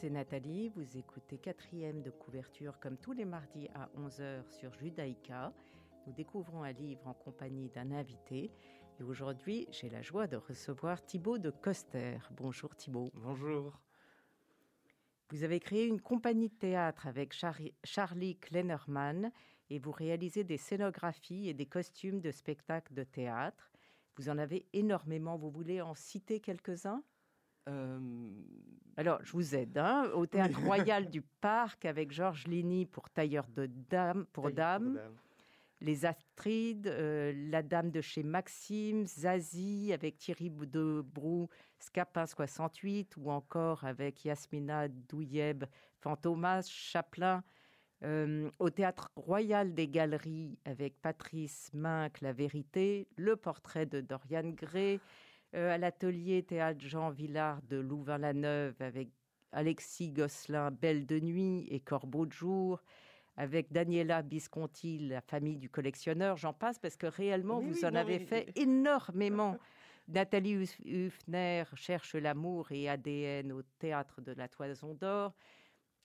C'est Nathalie. Vous écoutez quatrième de couverture comme tous les mardis à 11h sur Judaïka. Nous découvrons un livre en compagnie d'un invité. Et aujourd'hui, j'ai la joie de recevoir Thibaut de Coster. Bonjour Thibaut. Bonjour. Vous avez créé une compagnie de théâtre avec Charlie Kleinerman et vous réalisez des scénographies et des costumes de spectacles de théâtre. Vous en avez énormément. Vous voulez en citer quelques-uns? Euh, Alors, je vous aide. Hein, au Théâtre Royal du Parc avec Georges Ligny pour Tailleur de dames, pour dames. Les Astrides, euh, La Dame de chez Maxime, Zazie avec Thierry Debrou, Scapin 68, ou encore avec Yasmina Douyeb, Fantomas, Chaplin. Euh, au Théâtre Royal des Galeries avec Patrice Minck, La Vérité, le portrait de Dorian Gray, à l'atelier Théâtre Jean Villard de Louvain-la-Neuve avec Alexis Gosselin, Belle de Nuit et Corbeau de Jour, avec Daniela Bisconti, la famille du collectionneur, j'en passe parce que réellement, vous en avez fait énormément. Nathalie Huffner cherche l'amour et ADN au théâtre de la Toison d'Or.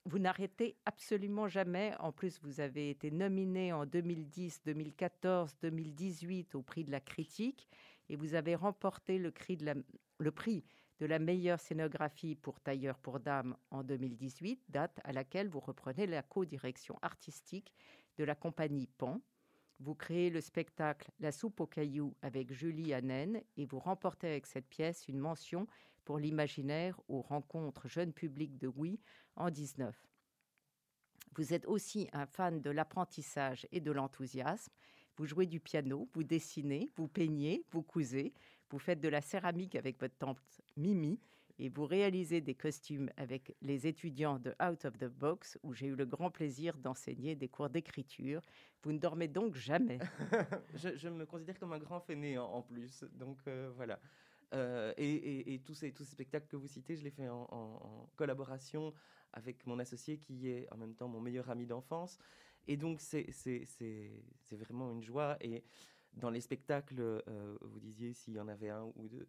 Vous n'arrêtez absolument jamais. En plus, vous avez été nominé en 2010, 2014, 2018 au prix de la critique et vous avez remporté le, prix de la meilleure scénographie pour tailleur pour dames en 2018, date à laquelle vous reprenez la co-direction artistique de la compagnie Pan. Vous créez le spectacle La soupe aux cailloux avec Julie Hanen et vous remportez avec cette pièce une mention pour l'imaginaire aux rencontres jeunes publics de Oui en 19. Vous êtes aussi un fan de l'apprentissage et de l'enthousiasme. Vous jouez du piano, vous dessinez, vous peignez, vous cousez, vous faites de la céramique avec votre tante Mimi et vous réalisez des costumes avec les étudiants de Out of the Box où j'ai eu le grand plaisir d'enseigner des cours d'écriture. Vous ne dormez donc jamais. je, me considère comme un grand fainéant en plus, donc euh, voilà. Euh, et, tous, ces, tous ces spectacles que vous citez, je les fais en, collaboration avec mon associé qui est en même temps mon meilleur ami d'enfance. Et donc, c'est vraiment une joie. Et dans les spectacles, euh, vous disiez s'il y en avait un ou deux,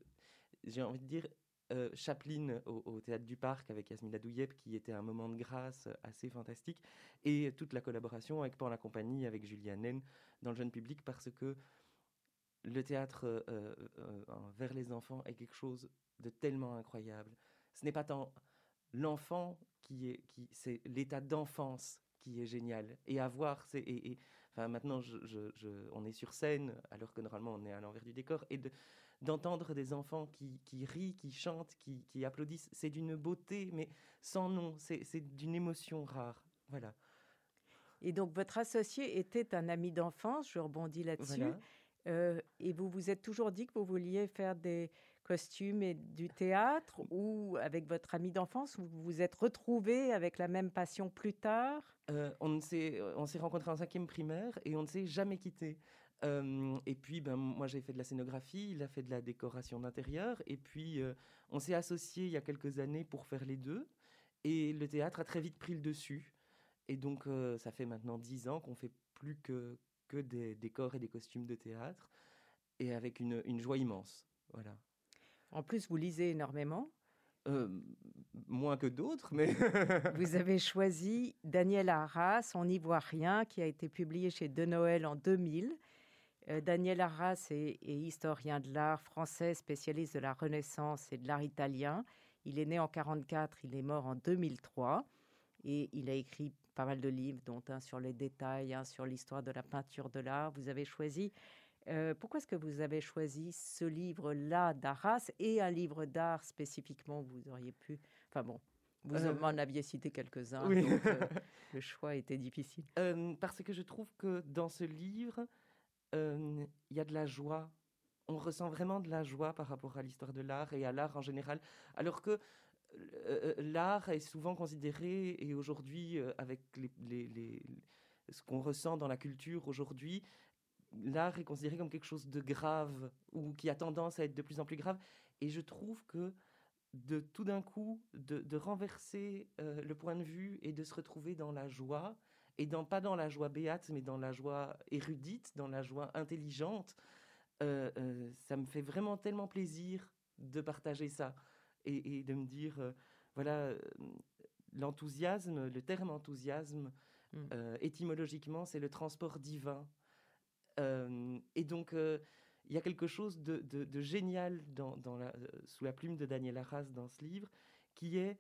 j'ai envie de dire, euh, Chaplin au, Théâtre du Parc avec Yasmina Douyeb, qui était un moment de grâce assez fantastique, et toute la collaboration avec Pan la compagnie, avec Julia Nen dans le jeune public, parce que le théâtre euh, euh, vers les enfants est quelque chose de tellement incroyable. Ce n'est pas tant l'enfant qui est, qui, c'est l'état d'enfance qui est génial. Et à voir, c'est, et, enfin, maintenant, je, on est sur scène, alors que normalement, on est à l'envers du décor, et de, d'entendre des enfants qui, qui rient, qui chantent, qui, qui applaudissent, c'est d'une beauté, mais sans nom, c'est, c'est d'une émotion rare. Voilà. Et donc, votre associé était un ami d'enfance, je rebondis là-dessus. Euh, et vous vous êtes toujours dit que vous vouliez faire des costumes et du théâtre ou avec votre ami d'enfance, vous vous êtes retrouvé avec la même passion plus tard? Euh, On s'est rencontrés en cinquième primaire et on ne s'est jamais quitté. Euh, et puis, ben, moi, j'ai fait de la scénographie, il a fait de la décoration d'intérieur. Et puis, euh, on s'est associés il y a quelques années pour faire les deux. Et le théâtre a très vite pris le dessus. Et donc, ça fait maintenant dix ans qu'on fait plus que, que des décors et des costumes de théâtre, et avec une, une joie immense. Voilà. En plus, vous lisez énormément euh, moins que d'autres, mais... vous avez choisi Daniel Arras, On n'y voit rien, qui a été publié chez De Noël en 2000. Euh, Daniel Arras est, est, historien de l'art français, spécialiste de la Renaissance et de l'art italien. Il est né en 1944, il est mort en 2003 et il a écrit pas mal de livres, dont un sur les détails, un sur l'histoire de la peinture de l'art. Vous avez choisi. Euh, pourquoi est-ce que vous avez choisi ce livre-là d'Arras et un livre d'art spécifiquement Vous auriez pu. Enfin bon, vous euh, m'en aviez cité quelques-uns, donc euh, le choix était difficile. parce que je trouve que dans ce livre, il y a de la joie. On ressent vraiment de la joie par rapport à l'histoire de l'art et à l'art en général. Alors que l'art est souvent considéré, et aujourd'hui, avec les, ce qu'on ressent dans la culture aujourd'hui, l'art est considéré comme quelque chose de grave ou qui a tendance à être de plus en plus grave. Et je trouve que de tout d'un coup, de, renverser le point de vue et de se retrouver dans la joie, et dans, pas dans la joie béate, mais dans la joie érudite, dans la joie intelligente, ça me fait vraiment tellement plaisir de partager ça et, de me dire, euh, voilà, euh, l'enthousiasme, le terme enthousiasme, mmh. étymologiquement, c'est le transport divin. Et donc, il y a quelque chose de, génial dans, la, sous la plume de Daniel Arras dans ce livre, qui est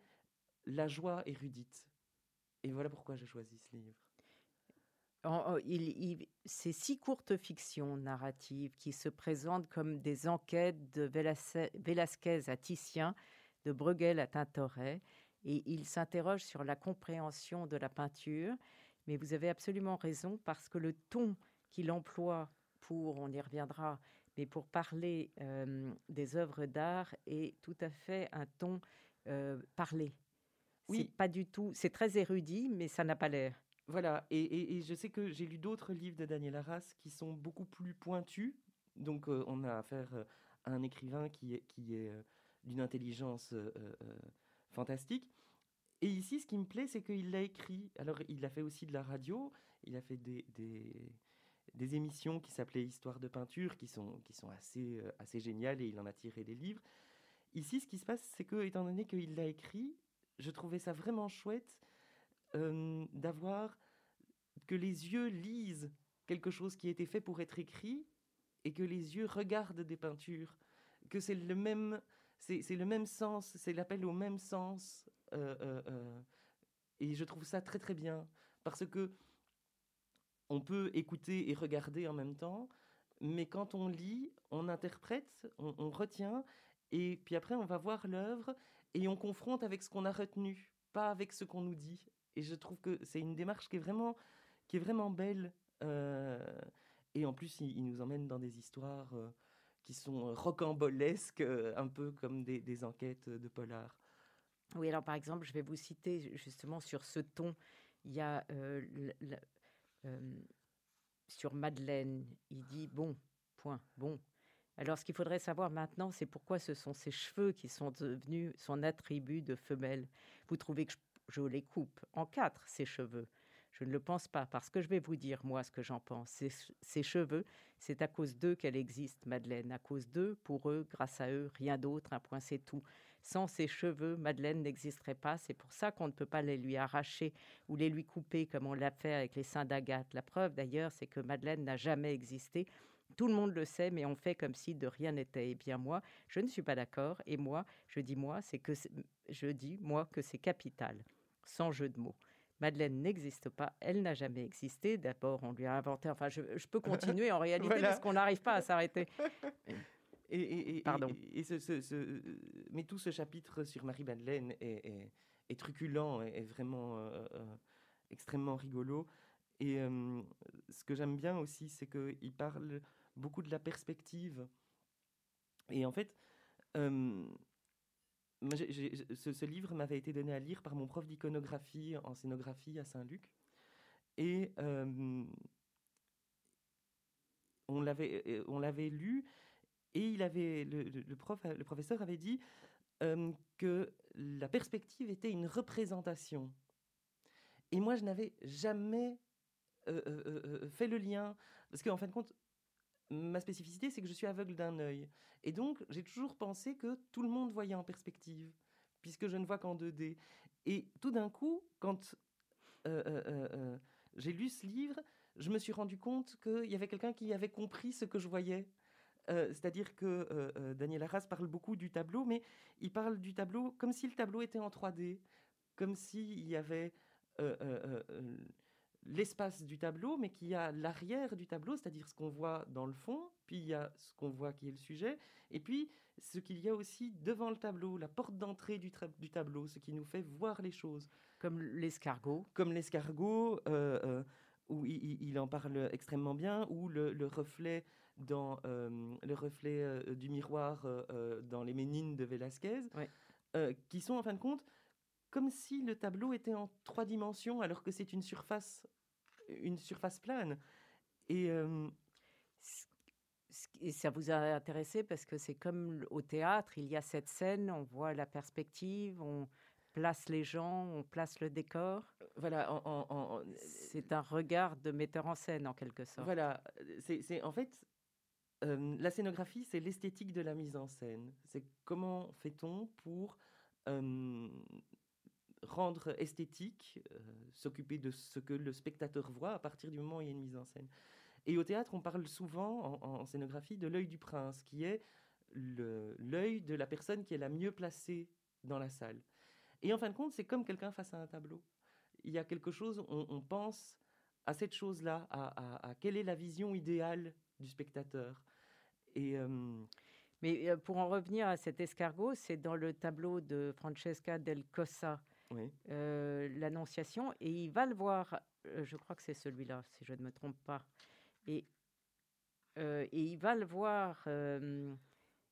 la joie érudite. Et voilà pourquoi j'ai choisi ce livre. ces six courtes fictions narratives qui se présentent comme des enquêtes de Velasquez à Titien, de Bruegel à Tintoret, et il s'interroge sur la compréhension de la peinture. Mais vous avez absolument raison parce que le ton qu'il emploie pour, on y reviendra, mais pour parler euh, des œuvres d'art est tout à fait un ton euh, parlé. Oui. Pas du tout. C'est très érudit, mais ça n'a pas l'air. Voilà. Et, je sais que j'ai lu d'autres livres de Daniel Arras qui sont beaucoup plus pointus. Donc, euh, on a affaire à un écrivain qui est, qui est d'une intelligence fantastique. Et ici, ce qui me plaît, c'est qu'il l'a écrit. Alors, il a fait aussi de la radio. Il a fait des, des, des émissions qui s'appelaient Histoire de peinture, qui sont, qui sont assez, assez géniales, et il en a tiré des livres. Ici, ce qui se passe, c'est que, étant donné qu'il l'a écrit, je trouvais ça vraiment chouette euh, d'avoir que les yeux lisent quelque chose qui a été fait pour être écrit et que les yeux regardent des peintures, que c'est le même, c'est, le même sens, c'est l'appel au même sens. Euh, euh, et je trouve ça très très bien parce que on peut écouter et regarder en même temps, mais quand on lit, on interprète, on retient, et puis après, on va voir l'œuvre et on confronte avec ce qu'on a retenu, pas avec ce qu'on nous dit. Et je trouve que c'est une démarche qui est vraiment, qui est vraiment belle. Euh, et en plus, il, nous emmène dans des histoires euh, qui sont rocambolesques, euh, un peu comme des, enquêtes de polar. Oui, alors par exemple, je vais vous citer justement sur ce ton. Il y a sur Madeleine, il dit bon, point, bon, alors, ce qu'il faudrait savoir maintenant, c'est pourquoi ce sont ces cheveux qui sont devenus son attribut de femelle. Vous trouvez que je, les coupe en quatre, ces cheveux Je ne le pense pas, parce que je vais vous dire, moi, ce que j'en pense. Ces, cheveux, c'est à cause d'eux qu'elle existe, Madeleine. À cause d'eux, pour eux, grâce à eux, rien d'autre, un point, c'est tout. Sans ces cheveux, Madeleine n'existerait pas. C'est pour ça qu'on ne peut pas les lui arracher ou les lui couper comme on l'a fait avec les seins d'Agathe. La preuve, d'ailleurs, c'est que Madeleine n'a jamais existé tout le monde le sait, mais on fait comme si de rien n'était. Eh bien moi, je ne suis pas d'accord. Et moi, je dis moi, c'est que je dis moi que c'est capital, sans jeu de mots. Madeleine n'existe pas, elle n'a jamais existé. D'abord, on lui a inventé. Enfin, je, peux continuer en réalité parce qu'on n'arrive pas à s'arrêter. Et, Pardon. Et, ce, mais tout ce chapitre sur Marie-Madeleine est, truculent, est, vraiment euh, euh, extrêmement rigolo. Et euh, ce que j'aime bien aussi, c'est qu'il parle beaucoup de la perspective. Et en fait, ce, livre m'avait été donné à lire par mon prof d'iconographie en scénographie à Saint-Luc. Et on l'avait lu et il avait, le, prof, le professeur avait dit que la perspective était une représentation. Et moi, je n'avais jamais fait le lien. Parce qu'en fin de compte, ma spécificité, c'est que je suis aveugle d'un œil. Et donc, j'ai toujours pensé que tout le monde voyait en perspective, puisque je ne vois qu'en 2D. Et tout d'un coup, quand euh, euh, euh, j'ai lu ce livre, je me suis rendu compte qu'il y avait quelqu'un qui avait compris ce que je voyais. C'est-à-dire que Daniel Arras parle beaucoup du tableau, mais il parle du tableau comme si le tableau était en 3D, comme s'il y avait l'espace du tableau, mais qu'il y a l'arrière du tableau, c'est-à-dire ce qu'on voit dans le fond, puis il y a ce qu'on voit qui est le sujet, et puis ce qu'il y a aussi devant le tableau, la porte d'entrée du, du, tableau, ce qui nous fait voir les choses. Comme l'escargot. Comme l'escargot, euh, euh, où il, en parle extrêmement bien, ou le, reflet dans euh, le reflet du miroir dans les Ménines de Velázquez, qui sont en fin de compte comme si le tableau était en trois dimensions alors que c'est une surface, une surface plane. Et, euh, et ça vous a intéressé parce que c'est comme au théâtre, il y a cette scène, on voit la perspective, on place les gens, on place le décor. Voilà, c'est un regard de metteur en scène en quelque sorte. Voilà, c'est en fait la scénographie, c'est l'esthétique de la mise en scène. C'est comment fait-on pour rendre esthétique, s'occuper de ce que le spectateur voit à partir du moment où il y a une mise en scène. Et au théâtre, on parle souvent en, scénographie de l'œil du prince, qui est l'œil de la personne qui est la mieux placée dans la salle. Et en fin de compte, c'est comme quelqu'un face à un tableau. Il y a quelque chose, on, pense à cette chose-là, à, quelle est la vision idéale du spectateur. Et, euh, Mais euh, pour en revenir à cet escargot, c'est dans le tableau de Francesca del Cossa, euh, l'Annonciation, et il va le voir, je crois que c'est celui-là, si je ne me trompe pas, et, et il va le voir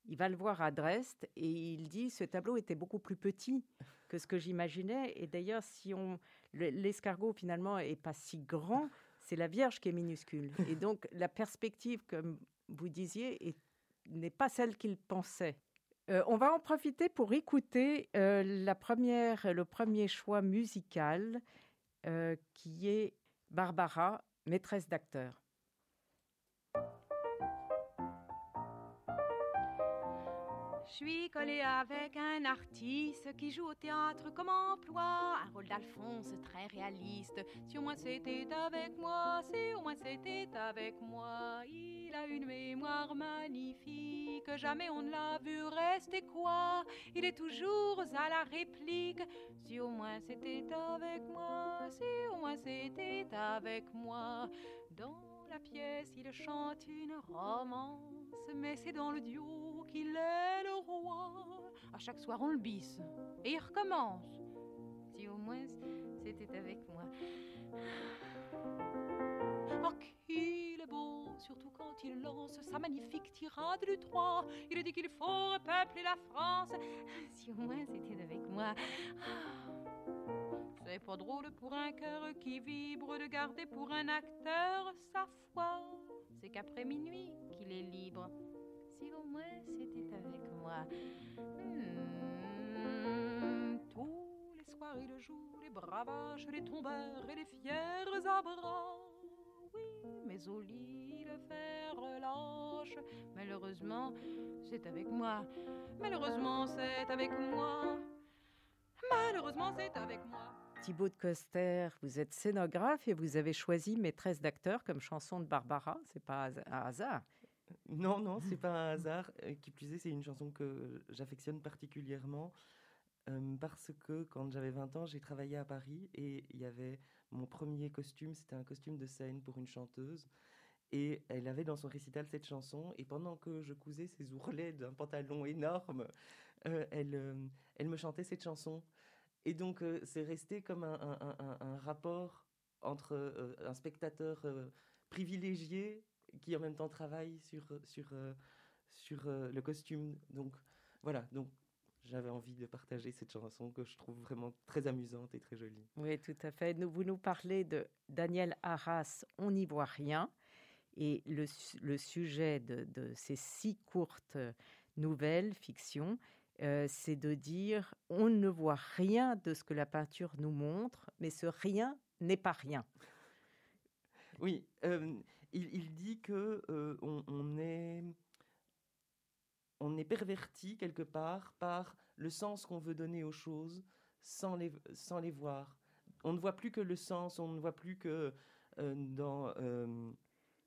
il va le voir à Dresde et il dit ce tableau était beaucoup plus petit que ce que j'imaginais. Et d'ailleurs, si on l'escargot finalement est pas si grand, c'est la Vierge qui est minuscule. Et donc la perspective, comme vous disiez, n'est pas celle qu'il pensait. Euh, on va en profiter pour écouter euh, la première, le premier choix musical euh, qui est Barbara, maîtresse d'acteur. Je suis collée avec un artiste qui joue au théâtre comme emploi, un rôle d'Alphonse très réaliste. Si au moins c'était avec moi, si au moins c'était avec moi, il a une mémoire magnifique, jamais on ne l'a vu rester quoi. Il est toujours à la réplique, si au moins c'était avec moi, si au moins c'était avec moi. Dans la pièce, il chante une romance, mais c'est dans le duo qu'il est le roi. À chaque soir, on le bisse. Et il recommence. Si au moins c'était avec moi. Oh, qu'il est beau, surtout quand il lance sa magnifique tirade du 3. Il dit qu'il faut repeupler la France. Si au moins c'était avec moi. C'est pas drôle pour un cœur qui vibre de garder pour un acteur sa foi. C'est qu'après minuit qu'il est libre si au moins c'était avec moi. Hmm, tous les soirs il joue les bravaches, les tombeurs et les fiers à bras. Oui, mais au lit le fer relâche. Malheureusement, c'est avec moi. Malheureusement, c'est avec moi. Malheureusement, c'est avec moi. Thibaut de Coster, vous êtes scénographe et vous avez choisi Maîtresse d'acteur comme chanson de Barbara. C'est pas un hasard. Non, non, c'est pas un hasard. Euh, qui plus est, c'est une chanson que j'affectionne particulièrement euh, parce que quand j'avais 20 ans, j'ai travaillé à Paris et il y avait mon premier costume, c'était un costume de scène pour une chanteuse. Et elle avait dans son récital cette chanson, et pendant que je cousais ses ourlets d'un pantalon énorme, euh, elle, elle me chantait cette chanson. Et donc, c'est resté comme un rapport entre un spectateur privilégié qui en même temps travaille sur, sur, euh, sur euh, le costume. Donc voilà, donc j'avais envie de partager cette chanson que je trouve vraiment très amusante et très jolie. Oui, tout à fait. Vous nous parlez de Daniel Arras, On n'y voit rien. Et le, le sujet de, de, ces six courtes nouvelles, fictions, c'est de dire on ne voit rien de ce que la peinture nous montre, mais ce rien n'est pas rien. Oui, il, dit que on, est on est perverti quelque part par le sens qu'on veut donner aux choses sans les, voir. On ne voit plus que le sens, on ne voit plus que dans...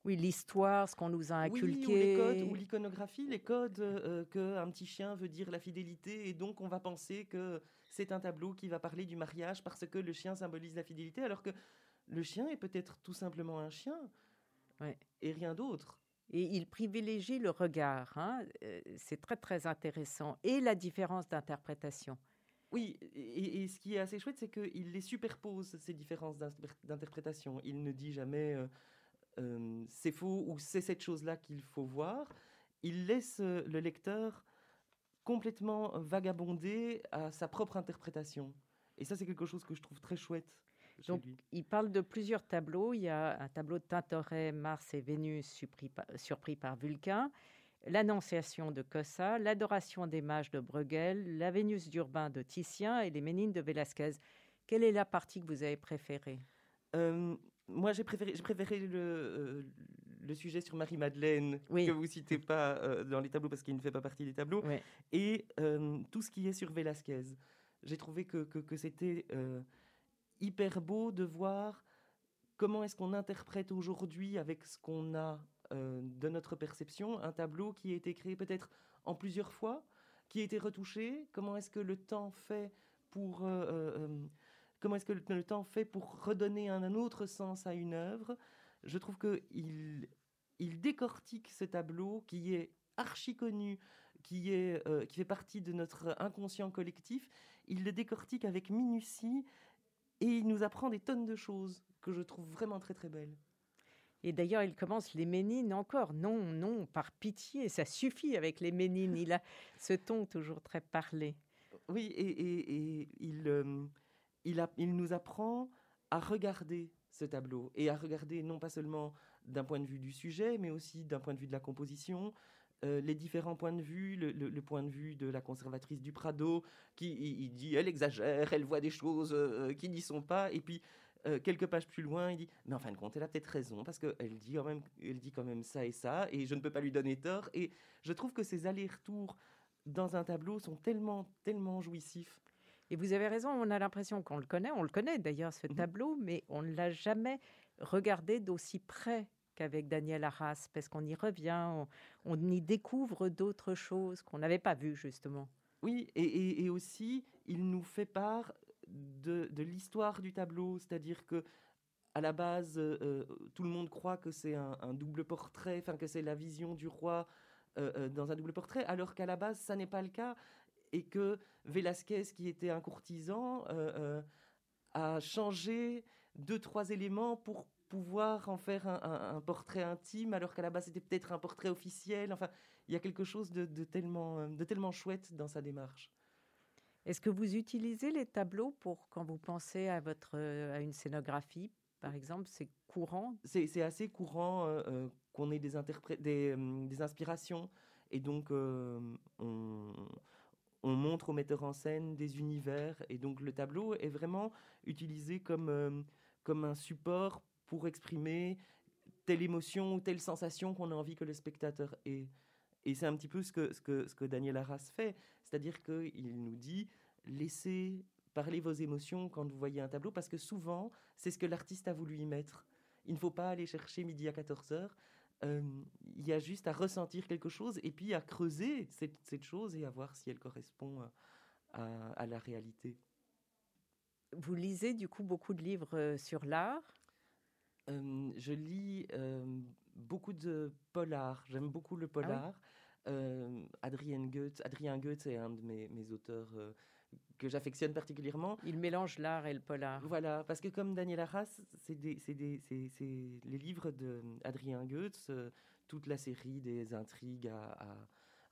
Euh, oui, l'histoire, ce qu'on nous a inculqué. Oui, ou les codes, ou l'iconographie, les codes qu'un petit chien veut dire la fidélité, et donc on va penser que c'est un tableau qui va parler du mariage parce que le chien symbolise la fidélité, alors que le chien est peut-être tout simplement un chien et rien d'autre. Et il privilégie le regard. Hein. Euh, c'est très, très intéressant. Et la différence d'interprétation. Oui, et, ce qui est assez chouette, c'est qu'il les superpose, ces différences d'interprétation. Il ne dit jamais euh, euh, c'est faux ou c'est cette chose-là qu'il faut voir. Il laisse le lecteur complètement vagabonder à sa propre interprétation. Et ça, c'est quelque chose que je trouve très chouette donc, il parle de plusieurs tableaux. Il y a un tableau de Tintoret, Mars et Vénus surpris par, surpris par Vulcain, l'Annonciation de Cossa, l'Adoration des mages de Bruegel, la Vénus d'Urbain de Titien et les Ménines de Velázquez. Quelle est la partie que vous avez préférée? Euh, Moi, j'ai préféré, préféré le, euh, le sujet sur Marie-Madeleine, que vous citez pas euh, dans les tableaux parce qu'il ne fait pas partie des tableaux, et tout ce qui est sur Velázquez. J'ai trouvé que, que, c'était hyper beau de voir comment est-ce qu'on interprète aujourd'hui avec ce qu'on a de notre perception un tableau qui a été créé peut-être en plusieurs fois, qui a été retouché, comment est-ce que le temps fait pour comment est-ce que le, temps fait pour redonner un, autre sens à une œuvre? Je trouve qu'il il décortique ce tableau qui est archi connu, qui, est, euh, qui fait partie de notre inconscient collectif. Il le décortique avec minutie et il nous apprend des tonnes de choses que je trouve vraiment très très belles. Et d'ailleurs, il commence les Ménines encore. Non, non, par pitié, ça suffit avec les Ménines. Il a ce ton toujours très parlé. Oui, et, il, euh, il, nous apprend à regarder ce tableau et à regarder non pas seulement d'un point de vue du sujet, mais aussi d'un point de vue de la composition, euh, les différents points de vue, le, point de vue de la conservatrice du Prado, qui dit elle exagère, elle voit des choses euh, qui n'y sont pas, et puis euh, quelques pages plus loin, il dit mais en fin de compte, elle a peut-être raison parce qu'elle dit elle dit quand même ça et ça, et je ne peux pas lui donner tort. Et je trouve que ces allers-retours dans un tableau sont tellement, tellement jouissifs. Et vous avez raison, on a l'impression qu'on le connaît, on le connaît d'ailleurs ce mhm. tableau, mais on ne l'a jamais regardé d'aussi près qu'avec Daniel Arras, parce qu'on y revient, on, y découvre d'autres choses qu'on n'avait pas vues justement. Oui, et, aussi, il nous fait part de, l'histoire du tableau, c'est-à-dire que à la base, euh, tout le monde croit que c'est un, double portrait, enfin que c'est la vision du roi euh, euh, dans un double portrait, alors qu'à la base, ça n'est pas le cas et que Velasquez, qui était un courtisan, euh, euh, a changé deux, trois éléments pour pouvoir en faire un, portrait intime, alors qu'à la base c'était peut-être un portrait officiel. Enfin, il y a quelque chose de, tellement, de tellement chouette dans sa démarche. Est-ce que vous utilisez les tableaux pour quand vous pensez à votre à une scénographie, par exemple, c'est courant? C'est assez courant euh, qu'on ait des, des, des, inspirations et donc on, on montre au metteur en scène des univers et donc le tableau est vraiment utilisé comme, euh, comme un support pour exprimer telle émotion ou telle sensation qu'on a envie que le spectateur ait. Et c'est un petit peu ce que, ce que, ce que Daniel Arras fait, c'est-à-dire qu'il nous dit laissez parler vos émotions quand vous voyez un tableau, parce que souvent, c'est ce que l'artiste a voulu y mettre. Il ne faut pas aller chercher midi à 14h, il y a juste à ressentir quelque chose et puis à creuser cette, chose et à voir si elle correspond à, la réalité. Vous lisez du coup beaucoup de livres sur l'art? Je lis beaucoup de polars. J'aime beaucoup le ah polar. Adrien Goethe, Adrien Goethe est un de mes, mes auteurs que j'affectionne particulièrement. Il mélange l'art et le polar. Voilà, parce que comme Daniel Arras, c'est les livres d'Adrien Goetz, euh, toute la série des intrigues à,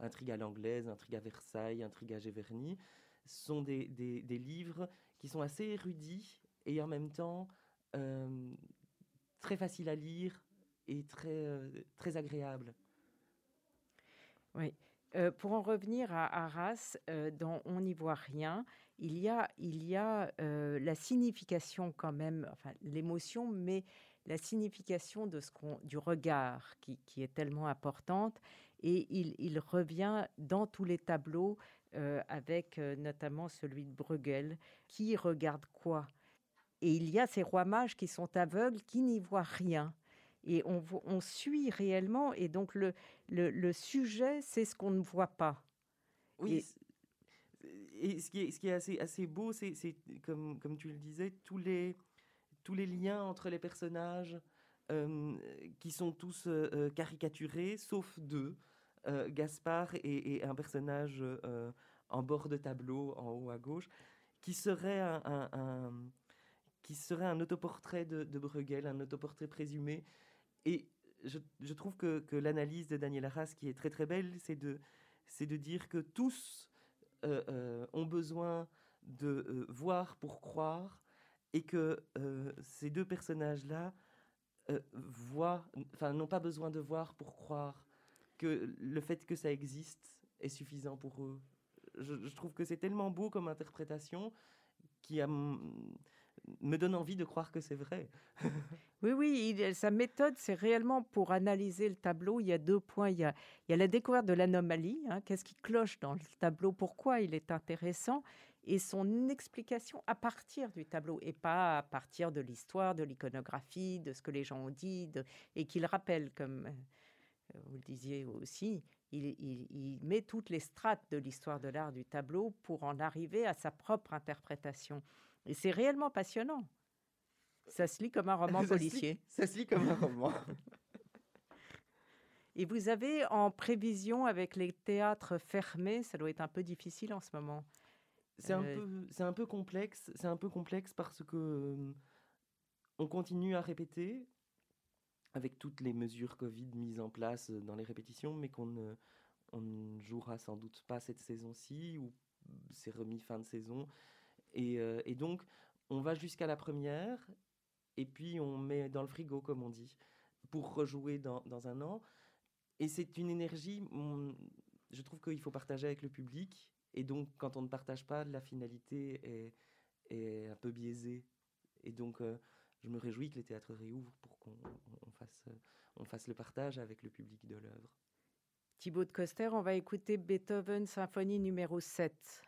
intrigues à l'anglaise, intrigues à Versailles, intrigues à Géverny, sont des, des, livres qui sont assez érudits et en même temps euh, très faciles à lire et très, euh, très agréables. Oui. Pour en revenir à Arras, dans On n'y voit rien, il y a, la signification quand même, enfin l'émotion, mais la signification de ce qu'on, du regard qui, est tellement importante. Et il, il, revient dans tous les tableaux, avec notamment celui de Bruegel, qui regarde quoi? Et il y a ces rois mages qui sont aveugles, qui n'y voient rien et on, suit réellement. Et donc, le, le, sujet, c'est ce qu'on ne voit pas. Oui. Et, ce, qui est, ce qui est assez, assez beau, c'est, comme, comme tu le disais, tous les, tous les liens entre les personnages euh, qui sont tous euh, euh, caricaturés, sauf deux, Gaspard et, un personnage en bord de tableau, en haut à gauche, qui serait un, qui serait un autoportrait de, de Bruegel, un autoportrait présumé, et je, trouve que, l'analyse de Daniel Arras, qui est très très belle, c'est de, de dire que tous euh, euh, ont besoin de euh, voir pour croire et que ces deux personnages-là voient, enfin, n'ont pas besoin de voir pour croire que le fait que ça existe est suffisant pour eux. Je, je trouve que c'est tellement beau comme interprétation qui a me donne envie de croire que c'est vrai. oui, oui, sa méthode, c'est réellement pour analyser le tableau. Il y a deux points. Il y a, il y a la découverte de l'anomalie. Hein, Qu'est-ce qui cloche dans le tableau? Pourquoi il est intéressant? Et son explication à partir du tableau et pas à partir de l'histoire, de l'iconographie, de ce que les gens ont dit, et qu'il rappelle, comme euh, vous le disiez aussi, il, met toutes les strates de l'histoire de l'art du tableau pour en arriver à sa propre interprétation. Et c'est réellement passionnant. Ça se lit comme un roman policier. ça se lit comme un roman. Et vous avez en prévision avec les théâtres fermés, ça doit être un peu difficile en ce moment. C'est un, euh, peu, c'est un peu complexe. C'est un peu complexe parce que euh, on continue à répéter avec toutes les mesures Covid mises en place dans les répétitions, mais qu'on ne, on ne jouera sans doute pas cette saison-ci ou c'est remis fin de saison. Et, euh, et donc, on va jusqu'à la première et puis on met dans le frigo, comme on dit, pour rejouer dans, un an. Et c'est une énergie, je trouve qu'il faut partager avec le public et donc, quand on ne partage pas, la finalité est, un peu biaisée. Et donc, euh, je me réjouis que les théâtres réouvrent pour qu'on fasse, fasse le partage avec le public de l'œuvre. Thibaut de Coster, on va écouter Beethoven Symphonie numéro 7.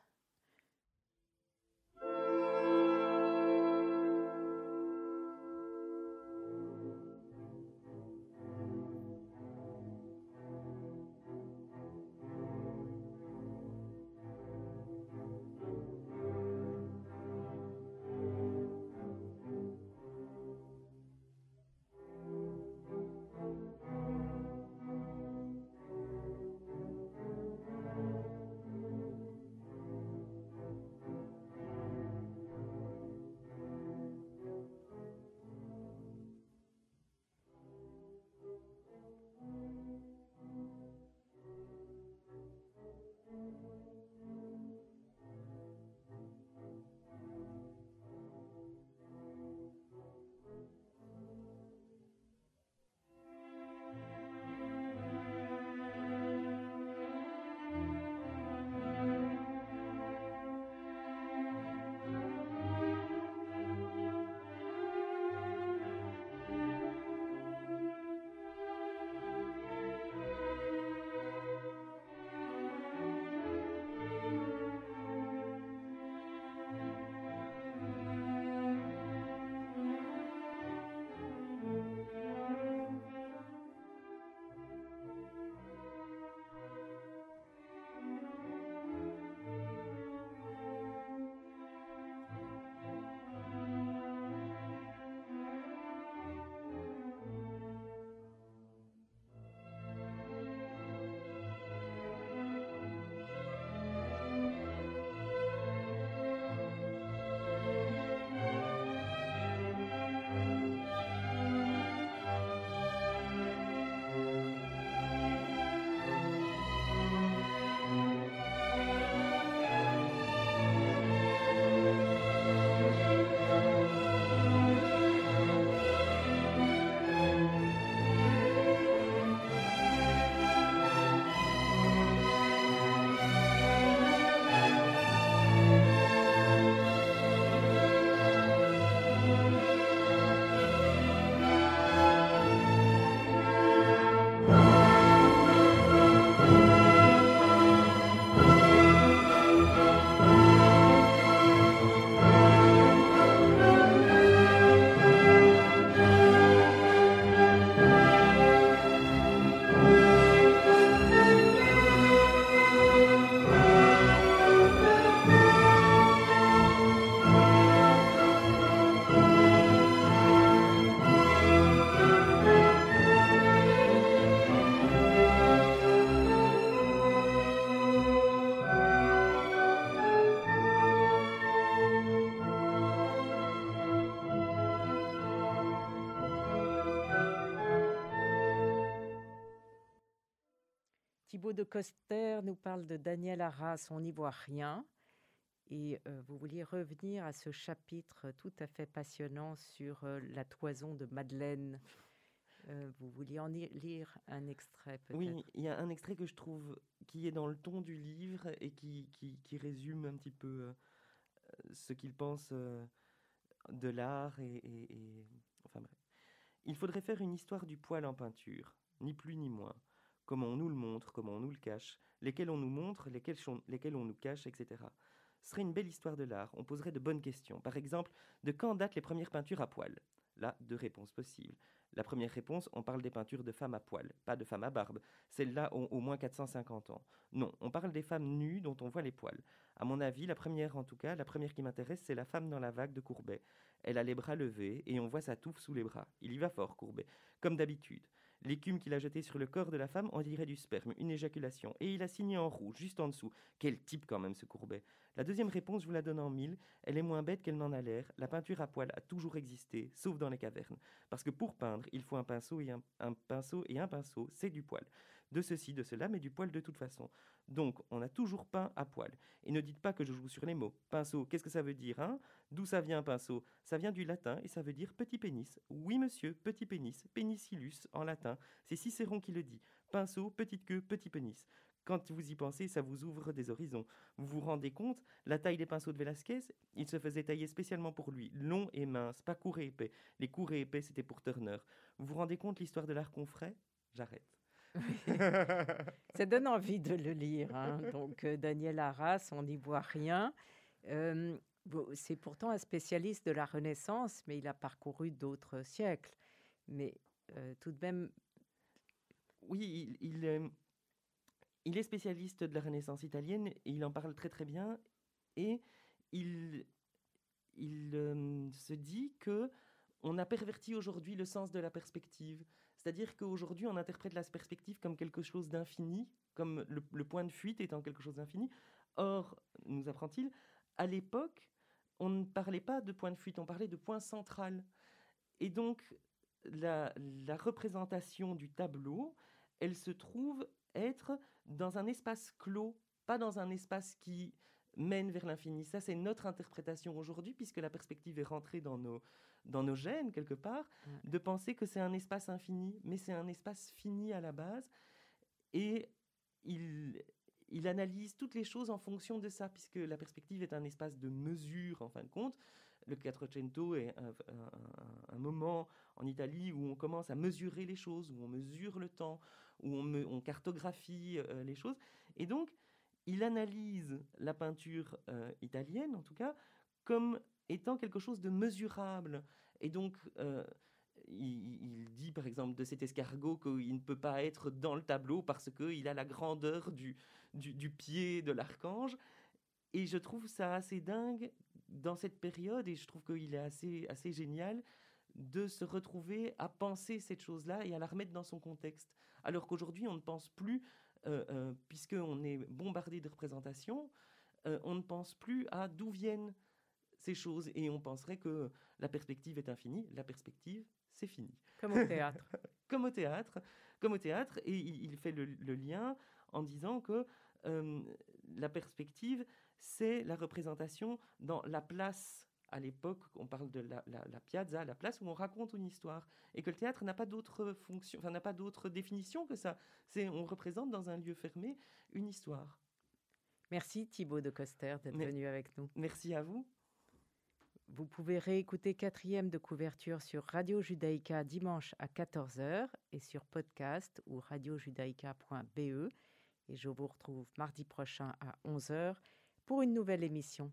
Coster nous parle de Daniel Arras, on n'y voit rien. Et euh, vous vouliez revenir à ce chapitre tout à fait passionnant sur euh, la toison de Madeleine. Euh, vous vouliez en lire un extrait peut-être? Oui, il y a un extrait que je trouve qui est dans le ton du livre et qui, qui, résume un petit peu ce qu'il pense de l'art et, Enfin. Il faudrait faire une histoire du poil en peinture, ni plus ni moins. Comment on nous le montre, comment on nous le cache, lesquels on nous montre, lesquels, on nous cache, etc. Ce serait une belle histoire de l'art. On poserait de bonnes questions. Par exemple, de quand datent les premières peintures à poil? Là, deux réponses possibles. La première réponse, on parle des peintures de femmes à poil, pas de femmes à barbe. Celles-là ont au moins 450 ans. Non, on parle des femmes nues dont on voit les poils. À mon avis, la première en tout cas, la première qui m'intéresse, c'est la femme dans la vague de Courbet. Elle a les bras levés et on voit sa touffe sous les bras. Il y va fort, Courbet, comme d'habitude. L'écume qu'il a jetée sur le corps de la femme, on dirait du sperme, une éjaculation. Et il a signé en rouge, juste en dessous. Quel type quand même, ce Courbet? La deuxième réponse, je vous la donne en mille. Elle est moins bête qu'elle n'en a l'air. La peinture à poil a toujours existé, sauf dans les cavernes. Parce que pour peindre, il faut un pinceau et un, un pinceau et un pinceau, c'est du poil. De ceci, de cela, mais du poil de toute façon. Donc, on a toujours peint à poil. Et ne dites pas que je joue sur les mots. Pinceau, qu'est-ce que ça veut dire, hein? D'où ça vient, pinceau? Ça vient du latin et ça veut dire petit pénis. Oui, monsieur, petit pénis, pénicillus en latin. C'est Cicéron qui le dit. Pinceau, petite queue, petit pénis. Quand vous y pensez, ça vous ouvre des horizons. Vous vous rendez compte La taille des pinceaux de Velázquez, il se faisait tailler spécialement pour lui. Long et mince, pas court et épais. Les courts et épais, c'était pour Turner. Vous vous rendez compte l'histoire de l'art qu'on ferait? J'arrête. Ça donne envie de le lire. hein. Donc, euh, Daniel Arras, on n'y voit rien. Euh, bon, c'est pourtant un spécialiste de la Renaissance, mais il a parcouru d'autres siècles. Mais euh, tout de même, Oui, il, il, il est spécialiste de la Renaissance italienne et il en parle très très bien. Et il, il euh, se dit que on a perverti aujourd'hui le sens de la perspective. C'est-à-dire qu'aujourd'hui, on interprète la perspective comme quelque chose d'infini, comme le, le point de fuite étant quelque chose d'infini. Or, nous apprend-il, à l'époque, on ne parlait pas de point de fuite, on parlait de point central. Et donc, la, la représentation du tableau, elle se trouve être dans un espace clos, pas dans un espace qui mène vers l'infini. Ça, c'est notre interprétation aujourd'hui, puisque la perspective est rentrée dans nos, dans nos gènes, quelque part, Ouais. de penser que c'est un espace infini, mais c'est un espace fini à la base. Et il, il analyse toutes les choses en fonction de ça, puisque la perspective est un espace de mesure, en fin de compte. Le Quattrocento est un, un- un- un moment en Italie où on commence à mesurer les choses, où on mesure le temps, où on, on cartographie euh, les choses. Et donc, il analyse la peinture euh, italienne, en tout cas, comme étant quelque chose de mesurable. Et donc, euh, il, dit par exemple de cet escargot qu'il ne peut pas être dans le tableau parce qu'il a la grandeur du, pied de l'archange. Et je trouve ça assez dingue dans cette période, et je trouve qu'il est assez génial de se retrouver à penser cette chose-là et à la remettre dans son contexte. Alors qu'aujourd'hui, on ne pense plus, euh, euh, puisqu'on est bombardé de représentations, euh, on ne pense plus à d'où viennent ces choses, et on penserait que la perspective est infinie. La perspective, c'est fini comme au théâtre. comme au théâtre, comme au théâtre, et il, il fait le, le lien en disant que la perspective, c'est la représentation dans la place. À l'époque, on parle de la, la- la piazza, la place où on raconte une histoire, et que le théâtre n'a pas d'autre fonction, enfin n'a pas d'autre définition que ça. C'est on représente dans un lieu fermé une histoire. Merci Thibaut de Coster d'être Mais- venu avec nous. Merci à vous. Vous pouvez réécouter quatrième de couverture sur Radio Judaïka dimanche à 14h et sur podcast ou radiojudaïka.be. Et je vous retrouve mardi prochain à 11h pour une nouvelle émission.